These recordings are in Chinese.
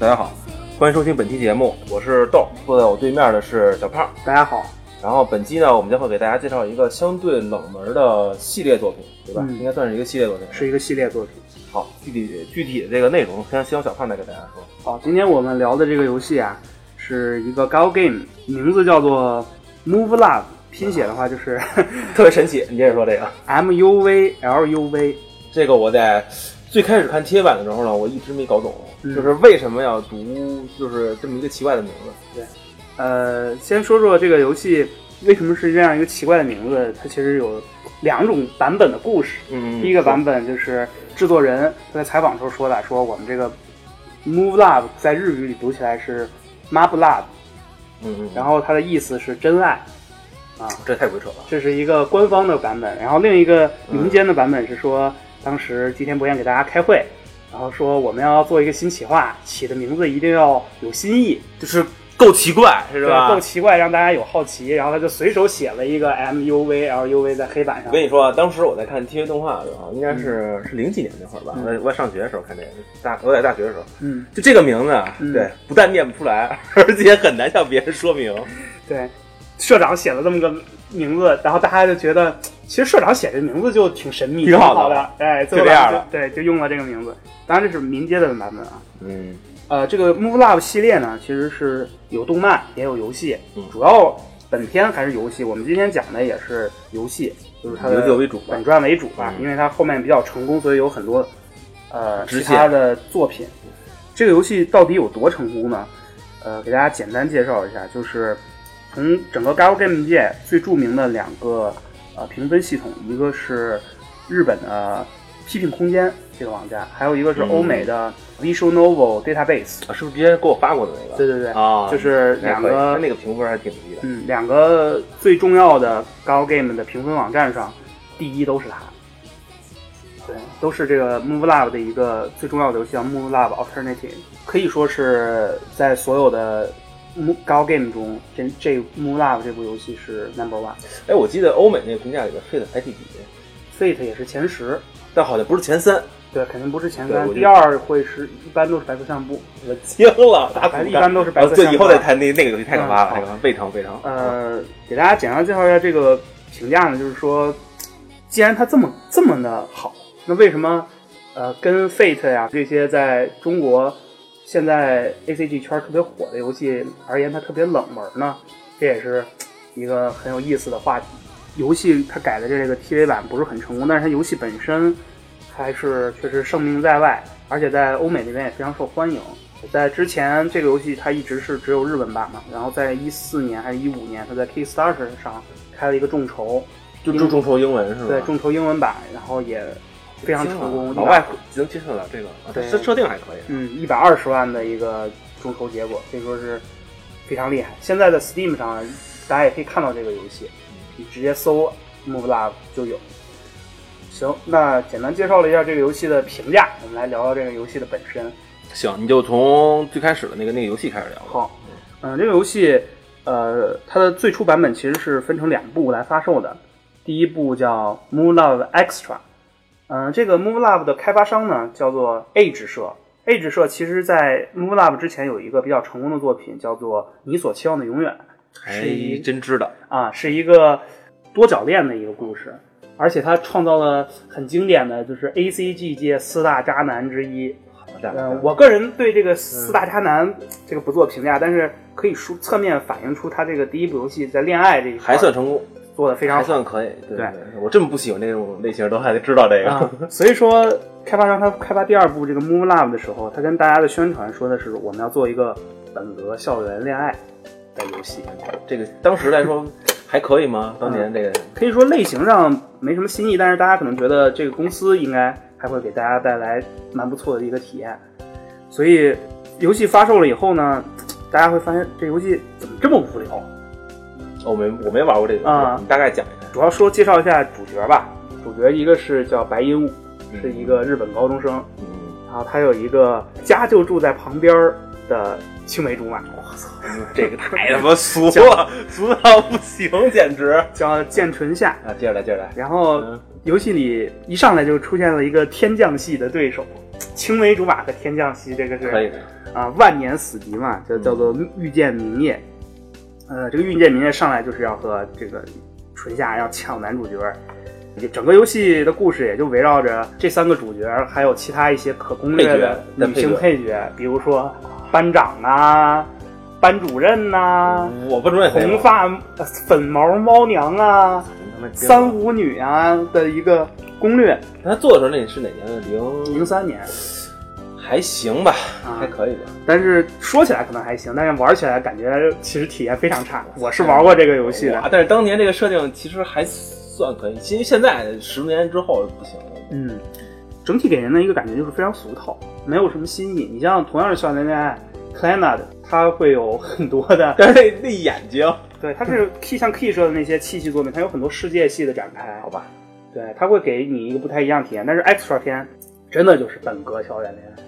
大家好，欢迎收听本期节目，我是豆，坐在我对面的是小胖。大家好，然后本期呢，我们将会给大家介绍一个相对冷门的系列作品，对吧？嗯应该算是一个系列作品。是一个系列作品。好，具体具体的这个内容，先希望小胖来给大家说。好，今天我们聊的这个游戏啊，是一个 Gal Game，名字叫做 Move Love，拼写的话就是特别神奇，你接着说这个。M U V L U V。这个我在最开始看贴版的时候呢，我一直没搞懂，嗯就是为什么要读就是这么一个奇怪的名字。对呃，先说说这个游戏为什么是这样一个奇怪的名字，它其实有两种版本的故事。嗯第一个版本就是制作人他在采访时候说的，说我们这个 Move Love 在日语里读起来是 Mab Love，嗯嗯，然后它的意思是真爱。啊，这太鬼扯了。这是一个官方的版本，然后另一个民间的版本是说，当时吉田博彦给大家开会，然后说我们要做一个新企划，起的名字一定要有新意，就是够奇怪，是对吧？够奇怪，让大家有好奇，然后他就随手写了一个 M U V L U V 在黑板上我跟。你说啊，当时我在看 TV 动画的时候，应该是、是零几年那会儿吧，嗯我在我在上学的时候看这个，大我在大学的时候，嗯，就这个名字对，不但念不出来，而且很难向别人说明。对，社长写了这么个名字，然后大家就觉得，其实社长写这名字就挺神秘，挺好的好的，哎，就这样了对，就用了这个名字。当然这是民间的版本啊。嗯呃，这个 Move Love 系列呢，其实是有动漫也有游戏，嗯主要本片还是游戏。我们今天讲的也是游戏，就是它的游戏为主吧本传为主吧，嗯因为它后面比较成功，所以有很多呃其他的作品。这个游戏到底有多成功呢？呃，给大家简单介绍一下，就是从整个 Gal Game 界最著名的两个呃评分系统，一个是日本的批评空间这个网站，还有一个是嗯欧美的 Visual Novel Database。啊，是不是之前给我发过的那个？对对对，啊，就是两个那个评分还挺低的。嗯两个最重要的 Gal Game 的评分网站上，第一都是它。对，都是这个 Move Lab 的一个最重要的游戏，叫 Move Lab Alternative，可以说是在所有的 Gal Game 中，这这 Move Lab 这部游戏是 Number One。哎，我记得欧美那个评价里边 Fate 排第几，Fate 也是前十，但好像不是前三。对，肯定不是前三，第二会是一般都是白色相簿。我惊了，打一般都是白色呃对，相簿以后再谈那那个游戏太可怕了，嗯太可怕了，非常非常。呃，给大家简单介绍一下这个评价呢，就是说，既然它这么这么的好，那为什么呃跟 Fate 呀这些在中国现在 A C G 圈特别火的游戏而言，它特别冷门呢？这也是一个很有意思的话题。游戏它改的这个 TV 版不是很成功，但是它游戏本身还是确实盛名在外，而且在欧美那边也非常受欢迎。在之前，这个游戏它一直是只有日文版嘛，然后在一四年还是一五年，它在 Kickstarter 上开了一个众筹，就就众筹英文是吧？对众筹英文版，然后也非常成功，老外能接受得了这个，对设设定还可以。嗯一百二十万的一个众筹结果，可以说是非常厉害。现在的 Steam 上大家也可以看到这个游戏，你直接搜 Move Love 就有。行，那简单介绍了一下这个游戏的评价，我们来聊聊这个游戏的本身。行，你就从最开始的那个那个游戏开始聊。好，嗯、这个游戏，呃，它的最初版本其实是分成两部来发售的。第一部叫《Moon Love Extra》，嗯、这个 Move Love 的开发商呢叫做 Age 社。Age 社其实在 Move Love 之前有一个比较成功的作品，叫做《你所期望的永远》，还是一真知的。啊，是一个多角恋的一个故事，而且它创造了很经典的就是 A C G 界四大渣男之一。嗯，我个人对这个四大渣男这个不做评价，但是可以说侧面反映出他这个第一部游戏在恋爱这一块还算成功，做的非常好。还算可以。对我这么不喜欢这种类型，都还得知道这个。啊，所以说开发商他开发第二部这个 Move Love 的时候，他跟大家的宣传说的是我们要做一个本格校园恋爱的游戏，这个当时来说还可以吗？当年这个可以说类型上没什么新意，但是大家可能觉得这个公司应该还会给大家带来蛮不错的一个体验。所以游戏发售了以后呢，大家会发现这游戏怎么这么无聊？哦我没我没玩过这个，啊你大概讲一下。主要说介绍一下主角吧。主角一个是叫白鹦鹉，是一个日本高中生，嗯，然后他有一个家就住在旁边的青梅竹马，这个太他妈俗了，俗到不行，简直。叫剑唇夏。啊，接着来，接着来。然后嗯游戏里一上来就出现了一个天降系的对手，青梅竹马和天降系，这个是可以的。啊万年死敌嘛，就叫做遇见明夜。呃，这个运剑明夜上来就是要和这个纯夏要抢男主角。整个游戏的故事也就围绕着这三个主角，还有其他一些可攻略的女性配角，比如说班长啊、班主任呐、我红发粉毛猫娘啊、三舞女啊的一个攻略。他做的时候那是哪年？零零三年，还行吧，啊还可以吧。但是说起来可能还行，但是玩起来感觉其实体验非常差。我是玩过这个游戏的哇，但是当年这个设定其实还算可以，其实现在十年之后不行了。嗯，整体给人的一个感觉就是非常俗套，没有什么新意。你像同样是校园恋爱 c l a n a 的，它会有很多的，但是那那眼睛，对，它是 Key 像 Key 社的那些气息作品，它有很多世界系的展开，好吧？对，它会给你一个不太一样体验。但是 Extra 篇真的就是本格校园恋爱，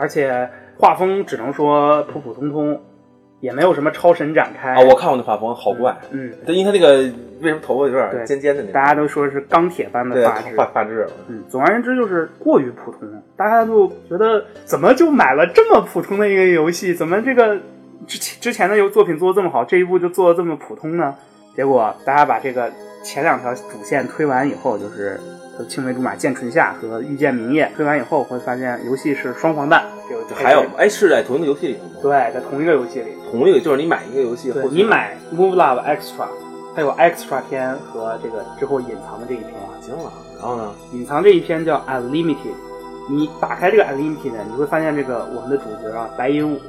而且画风只能说普普通通，也没有什么超神展开啊，我看过那画风，好怪。嗯，对，因为他那个为什么头发有点尖尖的那种，大家都说是钢铁般的发质，发发质，嗯，总而言之就是过于普通，大家就觉得怎么就买了这么普通的一个游戏，怎么这个之前之前的游作品做的这么好，这一部就做的这么普通呢？结果大家把这个前两条主线推完以后，就是青梅竹马见春夏和遇见明夜推完以后，会发现游戏是双黄蛋，这个还有哎，是在同一个游戏里头吗？对，在同一个游戏里，同一个就是你买一个游戏，对你买 Move Love Extra，它有 Extra 篇和这个之后隐藏的这一篇。惊了，然后呢？隐藏这一篇叫 Unlimited，你打开这个 Unlimited，你会发现这个我们的主角啊，白银武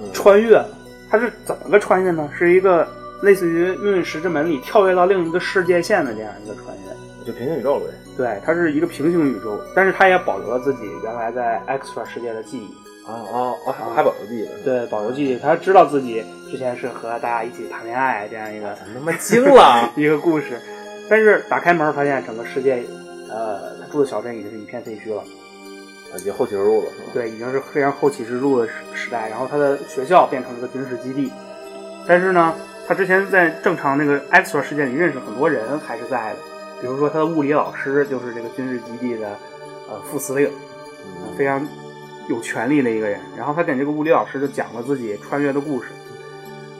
嗯穿越了，他是怎么个穿越呢？是一个类似于《命运石之门》里跳跃到另一个世界线的这样一个穿越。就平行宇宙呗。对，它是一个平行宇宙，但是它也保留了自己原来在 Extra 世界的记忆。啊啊啊！还保留记忆了，对，保留记忆，他知道自己之前是和大家一起谈恋爱这样一个怎么他妈惊了！一个故事，但是打开门发现整个世界，呃，他住的小镇已经是一片废墟了。已经后起之入了，是吧？对，已经是非常后起之入的时时代。然后他的学校变成了一个军事基地，但是呢，他之前在正常那个 extra 世界里认识很多人还是在的，比如说他的物理老师就是这个军事基地的呃副司令，嗯非常有权力的一个人。然后他给这个物理老师就讲了自己穿越的故事。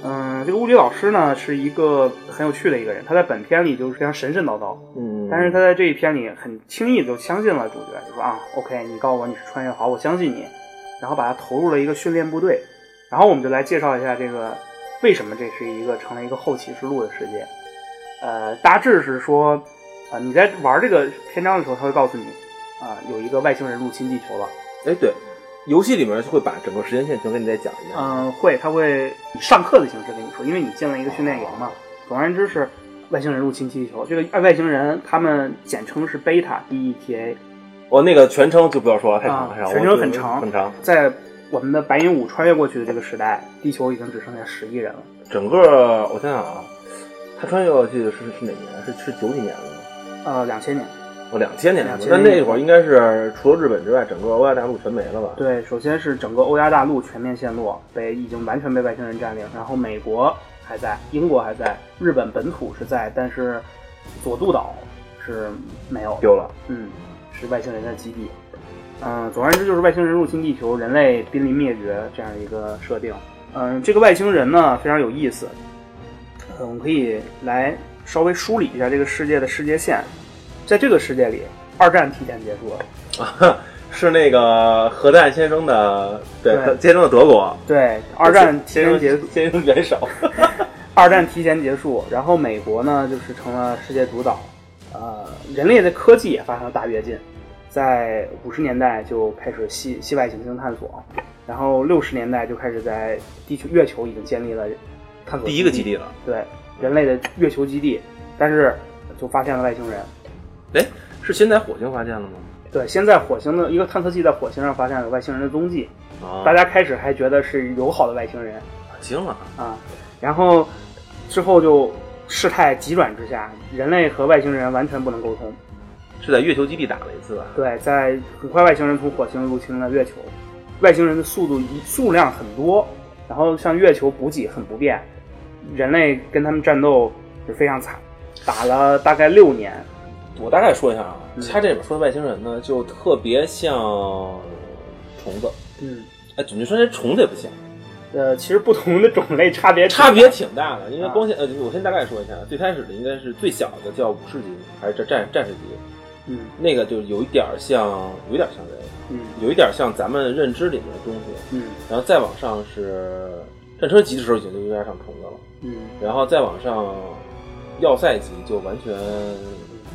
嗯、这个物理老师呢是一个很有趣的一个人，他在本片里就是非常神神叨叨，嗯，但是他在这一篇里很轻易地就相信了主角，就说啊，OK，你告诉我你是穿越好，我相信你，然后把他投入了一个训练部队，然后我们就来介绍一下这个为什么这是一个成了一个后启示录的世界。呃，大致是说，啊、你在玩这个篇章的时候，他会告诉你，啊、有一个外星人入侵地球了。哎，对，游戏里面就会把整个时间线全给你再讲一遍。嗯、会，他会以上课的形式跟你说，因为你进了一个训练营嘛。总而言之是外星人入侵地球，这个外星人他们简称是贝塔 B E T A。哦那个全称就不要说了，太长啊太长，全称很长很长。在我们的白银五穿越过去的这个时代，地球已经只剩下十亿人了。整个我想想啊，他穿越过去的是是哪年？是是九几年了吗？呃，两千年。哦，两千年了。2000但那会儿应该是除了日本之外，整个欧亚大陆全没了吧？对，首先是整个欧亚大陆全面陷落，被已经完全被外星人占领。然后美国还在，英国还在，日本本土是在，但是佐渡岛是没有丢了。嗯，是外星人的基地。嗯，总而言之就是外星人入侵地球，人类濒临灭绝这样一个设定。嗯，这个外星人呢非常有意思，呃我们可以来稍微梳理一下这个世界的世界线。在这个世界里，二战提前结束了。啊，是那个核弹先生的，对，对先生的德国。对，二战提先生前结束，先生元首。二战提前结束，然后美国呢就是成了世界主导，呃，人类的科技也发生了大跃进，在五十年代就开始系系外行星探索，然后六十年代就开始在地球月球已经建立了探索第一个基地了。对人类的月球基地，但是就发现了外星人。哎，是先在火星发现了吗？对，先在火星的一个探测器在火星上发现了外星人的踪迹，啊，大家开始还觉得是友好的外星人，惊了。啊，然后之后就事态急转直下，人类和外星人完全不能沟通。是在月球基地打了一次吧？对，在很快外星人从火星入侵了月球，外星人的速度一数量很多，然后向月球补给很不便，人类跟他们战斗是非常惨，打了大概六年。我大概说一下啊，嗯他这里面说的外星人呢，就特别像虫子。嗯，哎，准确说，这虫子也不像，呃，其实不同的种类差别差别挺大的。因为啊光线，呃，我先大概说一下，最开始的应该是最小的叫武士级，还是战战战士级，嗯那个就有一点像，有一点像这个，嗯有一点像咱们认知里面的东西。嗯然后再往上是战车级的时候已经就有点上虫子了，嗯然后再往上要塞级就完全。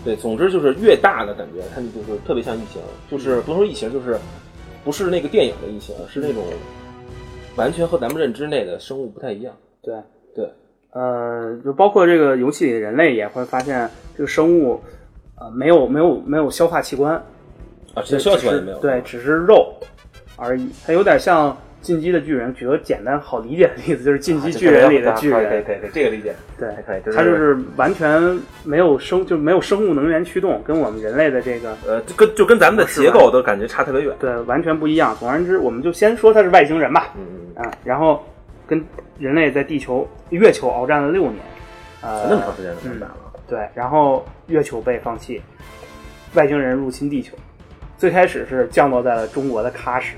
对，总之就是越大的感觉，它就是特别像异形，就是不能说异形，就是不是那个电影的异形，是那种完全和咱们认知内的生物不太一样。对，对，呃，就包括这个游戏里的人类也会发现，这个生物呃没有没有没有消化器官，啊，这消息也没有。对，只是肉而已。它有点像《进击的巨人》，举个简单好理解的例子，就是《进击巨人》里的巨人可以人，可以可以，这个理解，对，可以。它就是完全没有生，就没有生物能源驱动，跟我们人类的这个呃，就跟就跟咱们的结构都感觉差特别远。对完全不一样。总而言之，我们就先说他是外星人吧，嗯嗯，啊，然后跟人类在地球、月球鏖战了六年，呃，那么长时间就打了。对，然后月球被放弃，外星人入侵地球，最开始是降落在了中国的喀什，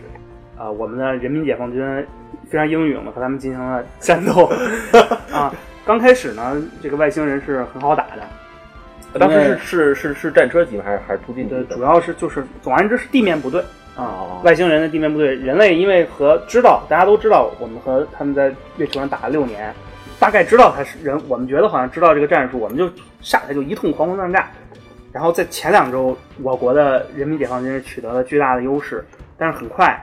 啊、我们的人民解放军非常英勇的和他们进行了战斗，啊，刚开始呢，这个外星人是很好打的，当时是是是是战车级吗？还是还是突击级对，主要是就是总而言之是地面部队。啊哦，外星人的地面部队，人类因为和知道大家都知道我们和他们在月球上打了六年，大概知道他是人，我们觉得好像知道这个战术，我们就上来就一通狂轰乱炸。然后在前两周，我国的人民解放军取得了巨大的优势，但是很快，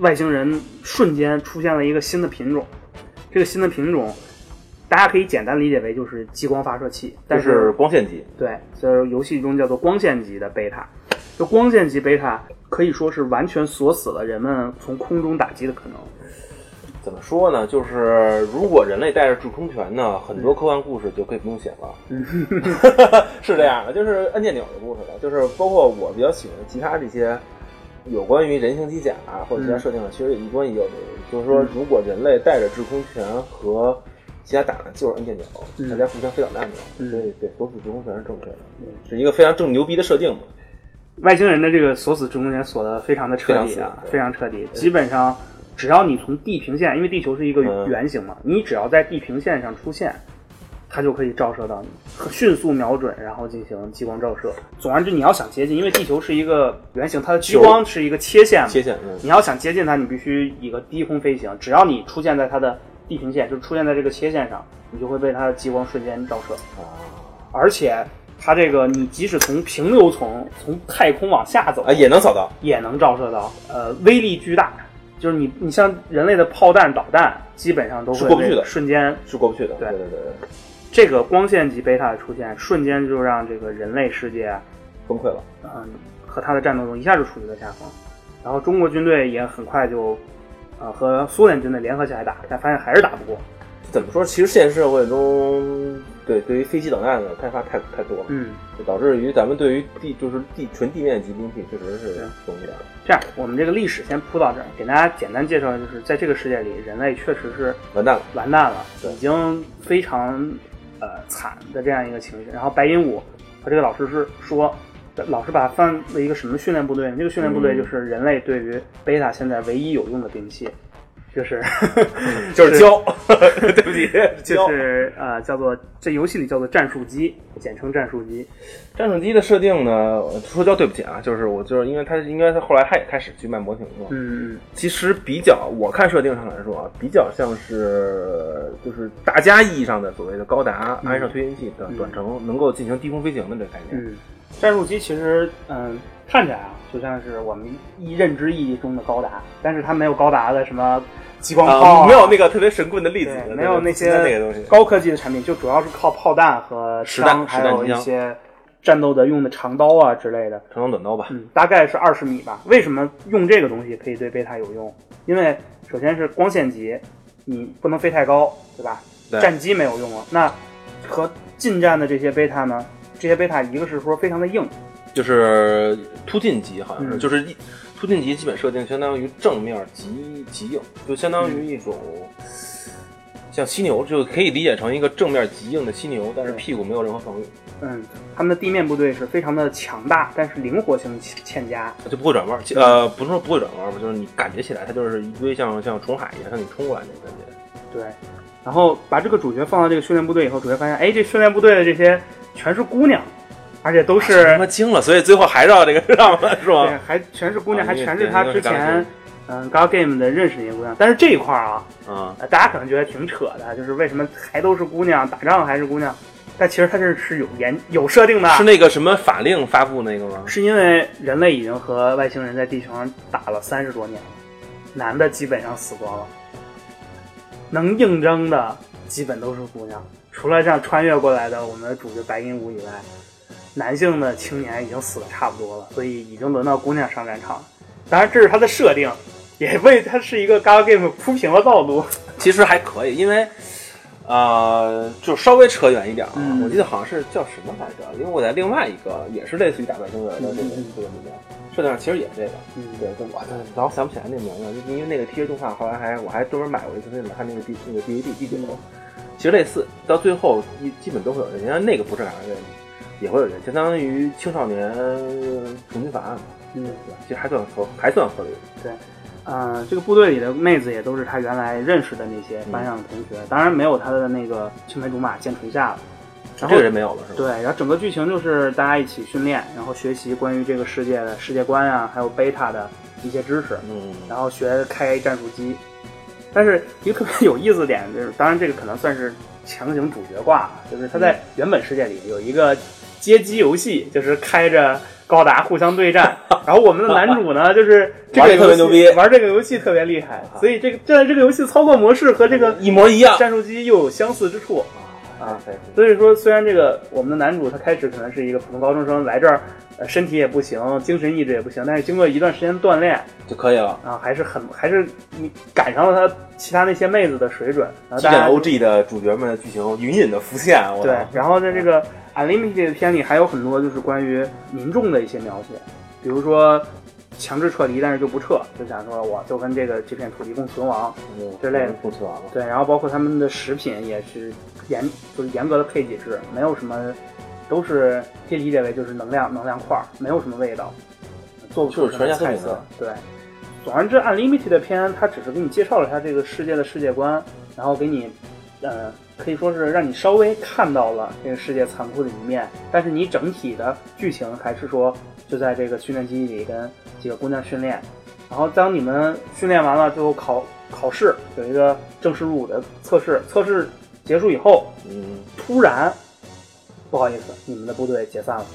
外星人瞬间出现了一个新的品种，这个新的品种，大家可以简单理解为就是激光发射器，但就是光线级。对，就是游戏中叫做光线级的贝塔。就光线级贝塔可以说是完全锁死了人们从空中打击的可能。怎么说呢？就是如果人类带着制空权呢，很多科幻故事就可以不用写了。是这样的，就是按键钮的故事了。就是包括我比较喜欢其他这些有关于人形机甲啊或者其他设定的，其实也一关一有这个。就是说，如果人类带着制空权和其他打的就是按键钮，嗯大家互相飞导弹的，嗯所以对锁死制空权是正确的，是一个非常正牛逼的设定嘛。外星人的这个锁死制空权锁的非常的彻底啊，非非常彻底。基本上，只要你从地平线，因为地球是一个嗯圆形嘛，你只要在地平线上出现，它就可以照射到你，迅速瞄准，然后进行激光照射。总而言之，你要想接近，因为地球是一个圆形，它的激光是一个切线嘛，切线，嗯，你要想接近它，你必须一个低空飞行。只要你出现在它的地平线，就是出现在这个切线上，你就会被它的激光瞬间照射。啊，而且它这个，你即使从平流层从太空往下走，啊也能扫到。也能照射到，呃，威力巨大。就是你，你像人类的炮弹、导弹，基本上都会是过不去的瞬间是过不去的，对对对对对，这个光线级贝塔的出现，瞬间就让这个人类世界啊，崩溃了。嗯，和他的战斗中一下就处于了下风。然后中国军队也很快就，呃，和苏联军队联合起来打，但发现还是打不过。怎么说？其实现实社会中，对对于飞机导弹的开发太太多了，嗯，就导致于咱们对于地就是地纯地面级兵器确实是东西点。这样，我们这个历史先铺到这儿，给大家简单介绍，就是在这个世界里，人类确实是完蛋了，完蛋了，对已经非常呃惨的这样一个情绪。然后白银武和这个老师是说，老师把它放了一个什么训练部队呢？这个训练部队嗯就是人类对于贝塔现在唯一有用的兵器，就是 就是胶，对不起，就。是呃叫做这游戏里叫做战术机，简称战术机。战术机的设定呢，说胶对不起啊，就是我就是因为他应该他后来他也开始去卖模型了，嗯其实比较我看设定上来说啊，比较像是就是大家意义上的所谓的高达嗯安上推进器的短程，能够进行低空飞行的这个概念。嗯，战术机其实嗯看起来啊就像是我们一认知意义中的高达，但是它没有高达的什么激光炮、啊，没有那个特别神棍的粒子没有那些。高科技的产品，就主要是靠炮弹和枪，还有一些战斗的用的长刀啊之类的。长刀短刀吧，嗯，大概是二十米吧。为什么用这个东西可以对贝塔有用？因为首先是光线级，你不能飞太高，对吧？对战机没有用了。那和近战的这些贝塔呢？这些贝塔一个是说非常的硬，就是突进级，好像是，嗯就是一突进级基本设定相当于正面极极硬，就相当于一种。像犀牛就可以理解成一个正面极硬的犀牛，但是屁股没有任何防御，嗯，他们的地面部队是非常的强大，但是灵活性欠佳。就不会转弯。呃，不是说不会转弯吧，就是你感觉起来它就是一堆像像虫海一样向你冲过来那种感觉。对，然后把这个主角放到这个训练部队以后，主角发现，哎，这训练部队的这些全是姑娘，而且都他是妈惊了，所以最后还绕这个上了，是对吧？，还全是姑娘，还全是他之前嗯 Gal Game 的认识那些姑娘。但是这一块儿啊，啊，呃大家可能觉得挺扯的，就是为什么还都是姑娘，打仗还是姑娘？但其实它这是有研有设定的，是那个什么法令发布那个吗？是因为人类已经和外星人在地球上打了三十多年了，男的基本上死光了，能应征的基本都是姑娘，除了这样穿越过来的我们的主角白银武以外，男性的青年已经死的差不多了，所以已经轮到姑娘上战场了。当然，这是它的设定，也为它是一个 Gal Game 铺平了道路。其实还可以，因为呃，就稍微扯远一点啊，嗯我记得好像是叫什么来着？因为我在另外一个也是类似于打外星人的这个这个里面，设定上其实也是这个。嗯，对，就我老想不起来那名字，因为那个 TV 动画后来还我还专门买过一次，那个他那个 D 那个 DVD 第九，其实类似，到最后一基本都会有人，因为那个不是打外星人，也会有人，相当于青少年重新法案嘛，嗯。对吧？其实还算合还算合理。对呃，这个部队里的妹子也都是他原来认识的那些班上的同学，当然没有他的那个青梅竹马剑垂下了。然后这个人没有了是吧？对，然后整个剧情就是大家一起训练，然后学习关于这个世界的世界观啊，还有贝塔的一些知识，嗯，然后学开战术机。但是一个特别有意思的点就是，当然这个可能算是强行主角挂，就是他在原本世界里有一个街机游戏，就是开着高达互相对战。然后我们的男主呢，就是这个特别牛逼玩这个游戏特别厉害，所以这个这这个游戏操作模式和这个一模一样。战术机又有相似之处。啊，对所以说，虽然这个我们的男主他开始可能是一个普通高中生，来这儿，呃，身体也不行，精神意志也不行，但是经过一段时间锻炼就可以了。啊，还是很还是你赶上了他其他那些妹子的水准。然后大家 OG 的主角们的剧情隐隐的浮现，我对，然后在这个 Unlimited 片里还有很多就是关于民众的一些描写，比如说强制撤离，但是就不撤，就想说我就跟这个这片土地共存亡。嗯之类的共存亡了。对，然后包括他们的食品也是严，就是严格的配给制，没有什么，都是可以理解为就是能量能量块儿，没有什么味道，做不出就是什么菜色。对，总而言之，Unlimited 的片它只是给你介绍了一下这个世界的世界观，然后给你，呃，可以说是让你稍微看到了这个世界残酷的一面，但是你整体的剧情还是说就在这个训练基地里跟几个姑娘训练，然后当你们训练完了，最后考考试有一个正式入伍的测试，测试结束以后，嗯，突然不好意思，你们的部队解散了。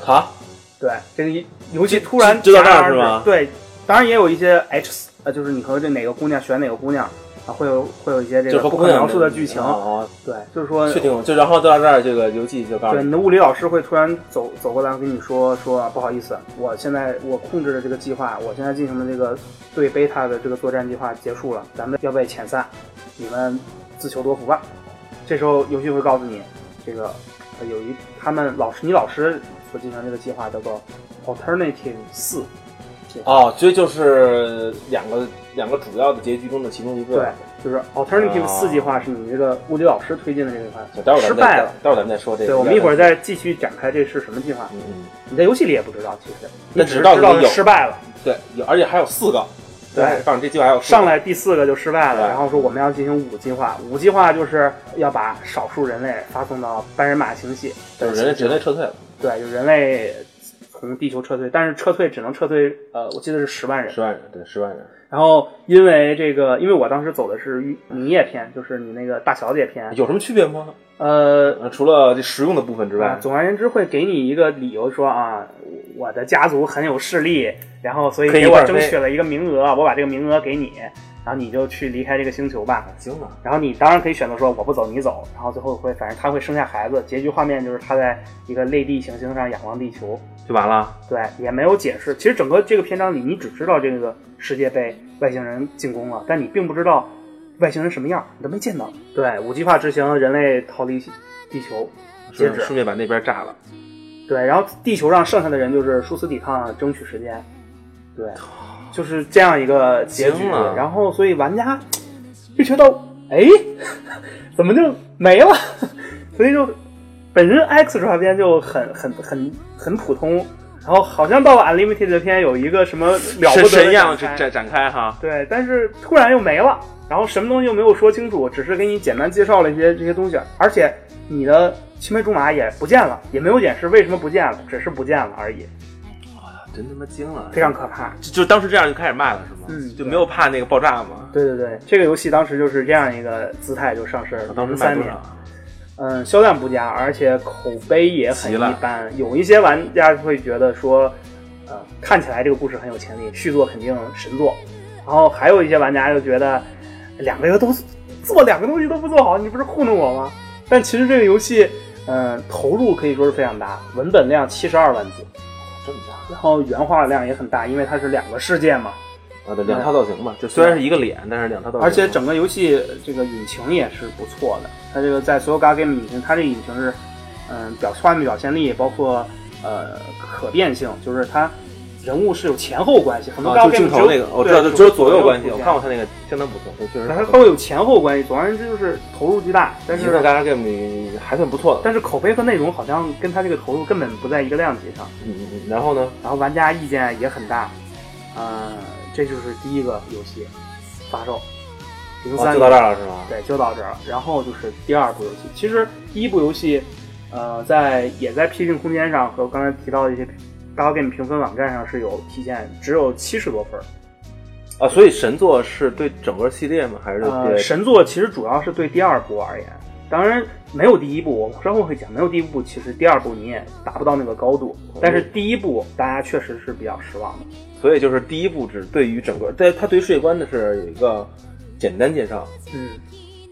好，对，这个一游戏突然就就到这儿是吗对，当然也有一些 H，呃，就是你和这哪个姑娘选哪个姑娘啊，会有会有一些这就个不可描述的剧情。啊，对，就是说，确定就然后到这儿，这个游戏就告诉对，你你的物理老师会突然走走过来跟你说说不好意思，我现在我控制的这个计划，我现在进行的这个对贝塔的这个作战计划结束了，咱们要被遣散，你们自求多福吧。这时候游戏会告诉你，这个呃有一他们老师你老师所进行这个计划叫做 Alternative 四，哦，所以就是两个两个主要的结局中的其中一个。对，就是 Alternative 哦四计划是你这个物理老师推进的这个计划就待会儿咱们再失败了。待会儿咱们再说这个。对，我们一会儿再继续展开这是什么计划。嗯嗯，你在游戏里也不知道，其实你只知道失败了。对，有而且还有四个。对放这计划还有上来第四个就失败了，然后说我们要进行五计划，五计划就是要把少数人类发送到半人马星系，就是人类人类撤退了。对，就人类从地球撤退，但是撤退只能撤退，呃，我记得是十万人。十万人，对，十万人。然后因为这个，因为我当时走的是明夜篇，就是你那个大小姐篇，有什么区别吗？呃，呃，除了这实用的部分之啊外，总而言之会给你一个理由说啊，我的家族很有势力，然后所以给我争取了一个名额，我把这个名额给你，然后你就去离开这个星球吧。惊了。然后你当然可以选择说我不走你走，然后最后会反正他会生下孩子，结局画面就是他在一个类地行星上仰望地球，就完了。对，也没有解释。其实整个这个篇章里，你只知道这个世界被外星人进攻了，但你并不知道外星人什么样，你都没见到。对，五计划执行，人类逃离地球，截止。顺顺便把那边炸了。对，然后地球上剩下的人就是殊死抵抗，争取时间。对，就是这样一个结局。然后，所以玩家就觉得哎，怎么就没了？所以就本身 Extra 篇就很很很很普通，然后好像到了 Unlimited 篇有一个什么了不得的神样展展展开哈。对，但是突然又没了，然后什么东西又没有说清楚，只是给你简单介绍了一些这些东西，而且你的青梅竹马也不见了，也没有解释为什么不见了，只是不见了而已，真他妈惊了，非常可怕。就就当时这样就开始卖了是吗？嗯就没有怕那个爆炸吗？对对对，这个游戏当时就是这样一个姿态就上市了，当时卖三年？嗯，销量不佳，而且口碑也很一般。有一些玩家会觉得说，呃，看起来这个故事很有潜力，续作肯定神作。然后还有一些玩家就觉得，两个都做两个东西都不做好，你不是糊弄我吗？但其实这个游戏，嗯、投入可以说是非常大，文本量七十二万字，然后原画量也很大，因为它是两个世界嘛。啊？对，两套造型嘛，就虽然是一个脸，但是两套造型。而且整个游戏这个引擎也是不错的，它这个在所有 Gal Game 引擎，它这个引擎是，嗯，表画面表现力，包括呃可变性，就是它人物是有前后关系，很多啊，Gal 就镜头那个，我知道，只有左右关系。我看过他那个，相当不错，对，确实它它会有前后关系，总而言之就是投入巨大，但但是在 Gaga Game 里还算不错的。但是口碑和内容好像跟他这个投入根本不在一个量级上，嗯嗯嗯，然后呢？然后玩家意见也很大，呃，这就是第一个游戏发售，零哦，三就到这儿了是吗？对，就到这儿了。然后就是第二部游戏，其实第一部游戏，呃，在也在 PC 空间上和刚才提到的一些高 game 评分网站上是有体现，只有七十多分儿。啊，所以神作是对整个系列吗？还是呃，对？神作其实主要是对第二部而言，当然没有第一部，我稍后会讲，没有第一部，其实第二部你也达不到那个高度。但是第一部大家确实是比较失望的。所以就是第一部只对于整个，对它对于世界观的是有一个简单介绍，嗯，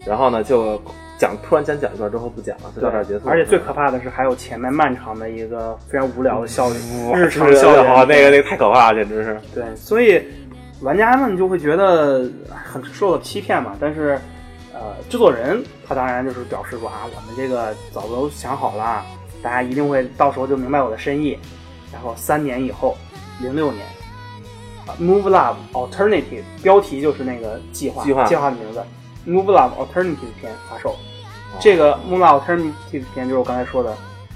然后呢就讲突然间讲一段之后不讲了，就到这儿结束。而且最可怕的是，还有前面漫长的一个非常无聊的校嗯 日常校园。啊，那个那个太可怕了，简直是。对，所以玩家们就会觉得很受到欺骗嘛。但是，呃，制作人他当然就是表示说啊，我们这个早都想好了，大家一定会到时候就明白我的深意。然后三年以后，零六年，啊，Move Love Alternative 标题就是那个计划计划的名字，Move Love Alternative 片发售。这个 Move Love Alternative 片就是我刚才说的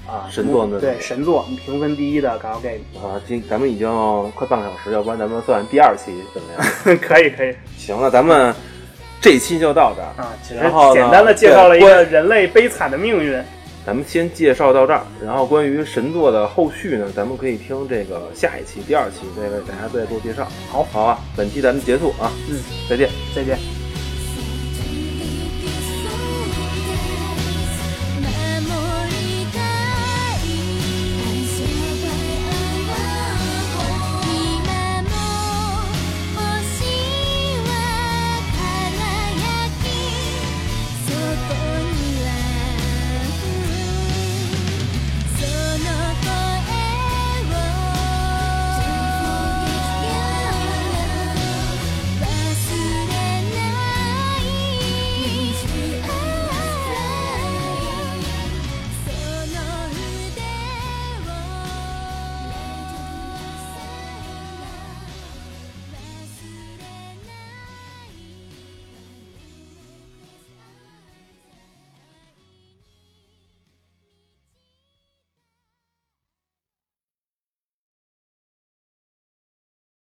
啊，神作呢对神作评分第一的 Gal Game，啊，今咱们已经快半个小时，要不然咱们算第二期怎么样？可以可以。行了，咱们这期就到这儿。啊，然后简单的介绍了一个人类悲惨的命运。咱们先介绍到这儿，然后关于神作的后续呢，咱们可以听这个下一期、第二期再为大家再做介绍。好好啊，本期咱们结束啊，嗯，再见。再见。